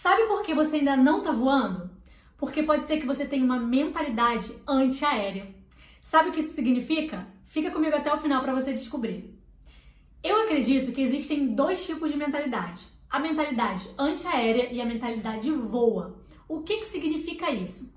Sabe por que você ainda não está voando? Porque pode ser que você tenha uma mentalidade antiaérea. Sabe o que isso significa? Fica comigo até o final para você descobrir. Eu acredito que existem dois tipos de mentalidade: a mentalidade antiaérea e a mentalidade voa. O que, que significa isso?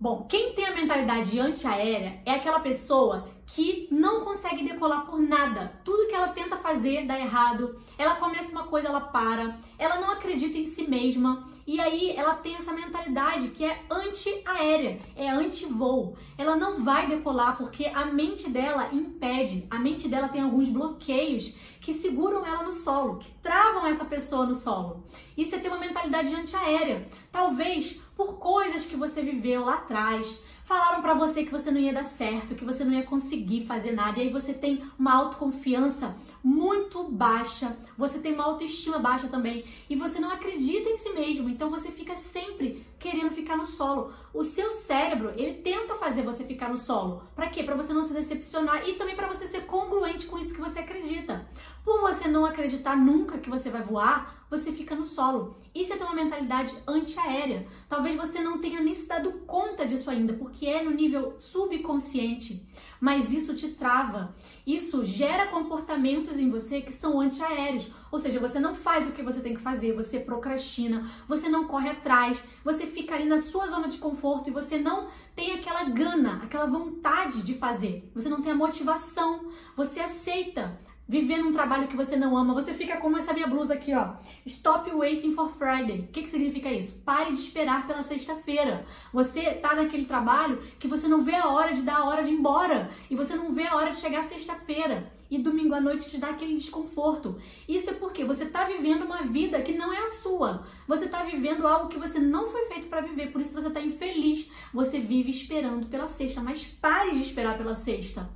Bom, quem tem a mentalidade antiaérea é aquela pessoa que não consegue decolar por nada. Tudo que ela tenta fazer dá errado. Ela começa uma coisa, ela para. Ela não acredita em si mesma. E aí ela tem essa mentalidade que é anti-aérea, é anti-voo. Ela não vai decolar porque a mente dela impede. A mente dela tem alguns bloqueios que seguram ela no solo, que travam essa pessoa no solo. Isso é ter uma mentalidade anti-aérea. Talvez por coisas que você viveu lá atrás, falaram para você que você não ia dar certo, que você não ia conseguir fazer nada, e aí você tem uma autoconfiança muito baixa, você tem uma autoestima baixa também, e você não acredita em si mesmo, então você fica sempre querendo ficar no solo. O seu cérebro, ele tenta fazer você ficar no solo. Para quê? Para você não se decepcionar e também para você ser congruente com isso que você acredita. Por você não acreditar nunca que você vai voar, você fica no solo. Isso é ter uma mentalidade antiaérea. Talvez você não tenha nem se dado conta disso ainda, porque é no nível subconsciente. Mas isso te trava. Isso gera comportamentos em você que são antiaéreos. Ou seja, você não faz o que você tem que fazer, você procrastina, você não corre atrás, você fica ali na sua zona de conforto e você não tem aquela gana, aquela vontade de fazer. Você não tem a motivação, você aceita viver num trabalho que você não ama, você fica como essa minha blusa aqui, ó. Stop waiting for Friday. O que, que significa isso? Pare de esperar pela sexta-feira. Você tá naquele trabalho que você não vê a hora de dar a hora de ir embora. E você não vê a hora de chegar sexta-feira. E domingo à noite te dá aquele desconforto. Isso é porque você tá vivendo uma vida que não é a sua. Você tá vivendo algo que você não foi feito para viver. Por isso você tá infeliz. Você vive esperando pela sexta. Mas pare de esperar pela sexta.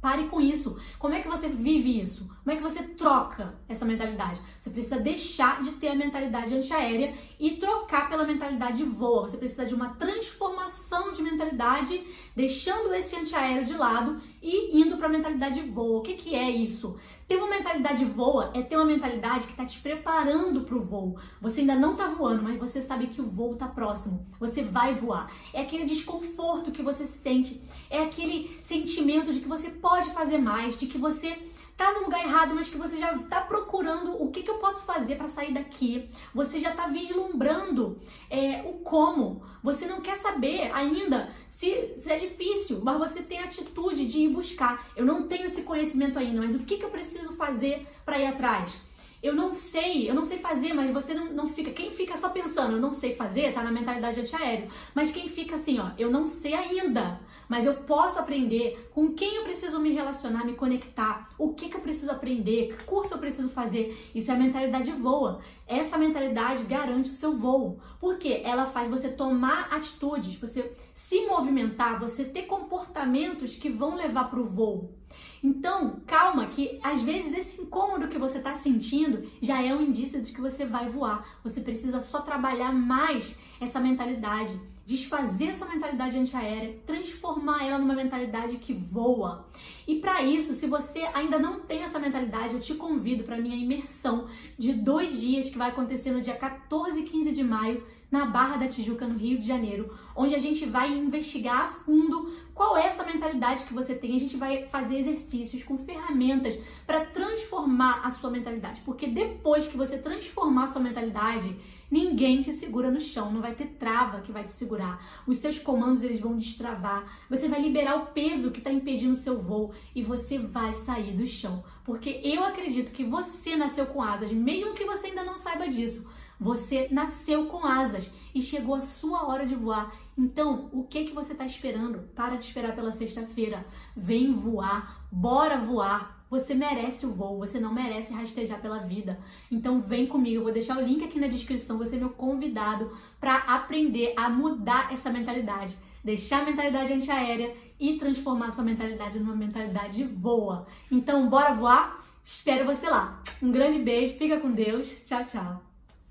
Pare com isso. Como é que você vive isso? Como é que você troca essa mentalidade? Você precisa deixar de ter a mentalidade antiaérea e trocar pela mentalidade voa. Você precisa de uma transformação de mentalidade, deixando esse antiaéreo de lado e indo para a mentalidade voa. O que, que é isso? Ter uma mentalidade voa é ter uma mentalidade que está te preparando para o voo. Você ainda não está voando, mas você sabe que o voo está próximo. Você vai voar. É aquele desconforto que você sente, é aquele sentimento de que você pode fazer mais, de que você tá no lugar errado, mas que você já tá procurando o que, que eu posso fazer para sair daqui. Você já tá vislumbrando é, o como. Você não quer saber ainda se, se, é difícil, mas você tem a atitude de ir buscar. Eu não tenho esse conhecimento ainda, mas o que, que eu preciso fazer para ir atrás? Eu não sei, eu não sei fazer, mas você não, não fica. Quem fica eu não sei fazer, tá na mentalidade antiaéreo. Mas quem fica assim, ó, eu não sei ainda, mas eu posso aprender com quem eu preciso me relacionar, me conectar, o que, que eu preciso aprender, que curso eu preciso fazer. Isso é a mentalidade voa. Essa mentalidade garante o seu voo. Porque ela faz você tomar atitudes, você se movimentar, você ter comportamentos que vão levar para o voo. Então, calma, que às vezes esse incômodo que você está sentindo já é um indício de que você vai voar. Você precisa só trabalhar mais essa mentalidade, desfazer essa mentalidade antiaérea, transformar ela numa mentalidade que voa. E para isso, se você ainda não tem essa mentalidade, eu te convido para minha imersão de dois dias que vai acontecer no dia 14 e 15 de maio na Barra da Tijuca, no Rio de Janeiro, onde a gente vai investigar a fundo qual é essa mentalidade que você tem. A gente vai fazer exercícios com ferramentas para transformar a sua mentalidade, porque depois que você transformar a sua mentalidade, ninguém te segura no chão, não vai ter trava que vai te segurar. Os seus comandos eles vão destravar. Você vai liberar o peso que está impedindo o seu voo e você vai sair do chão, porque eu acredito que você nasceu com asas, mesmo que você ainda não saiba disso. Você nasceu com asas e chegou a sua hora de voar. Então, o que que você está esperando? Para de esperar pela sexta-feira. Vem voar, bora voar. Você merece o voo, você não merece rastejar pela vida. Então vem comigo, eu vou deixar o link aqui na descrição, você é meu convidado para aprender a mudar essa mentalidade, deixar a mentalidade antiaérea e transformar sua mentalidade numa mentalidade boa. Então, bora voar? Espero você lá. Um grande beijo, fica com Deus. Tchau, tchau.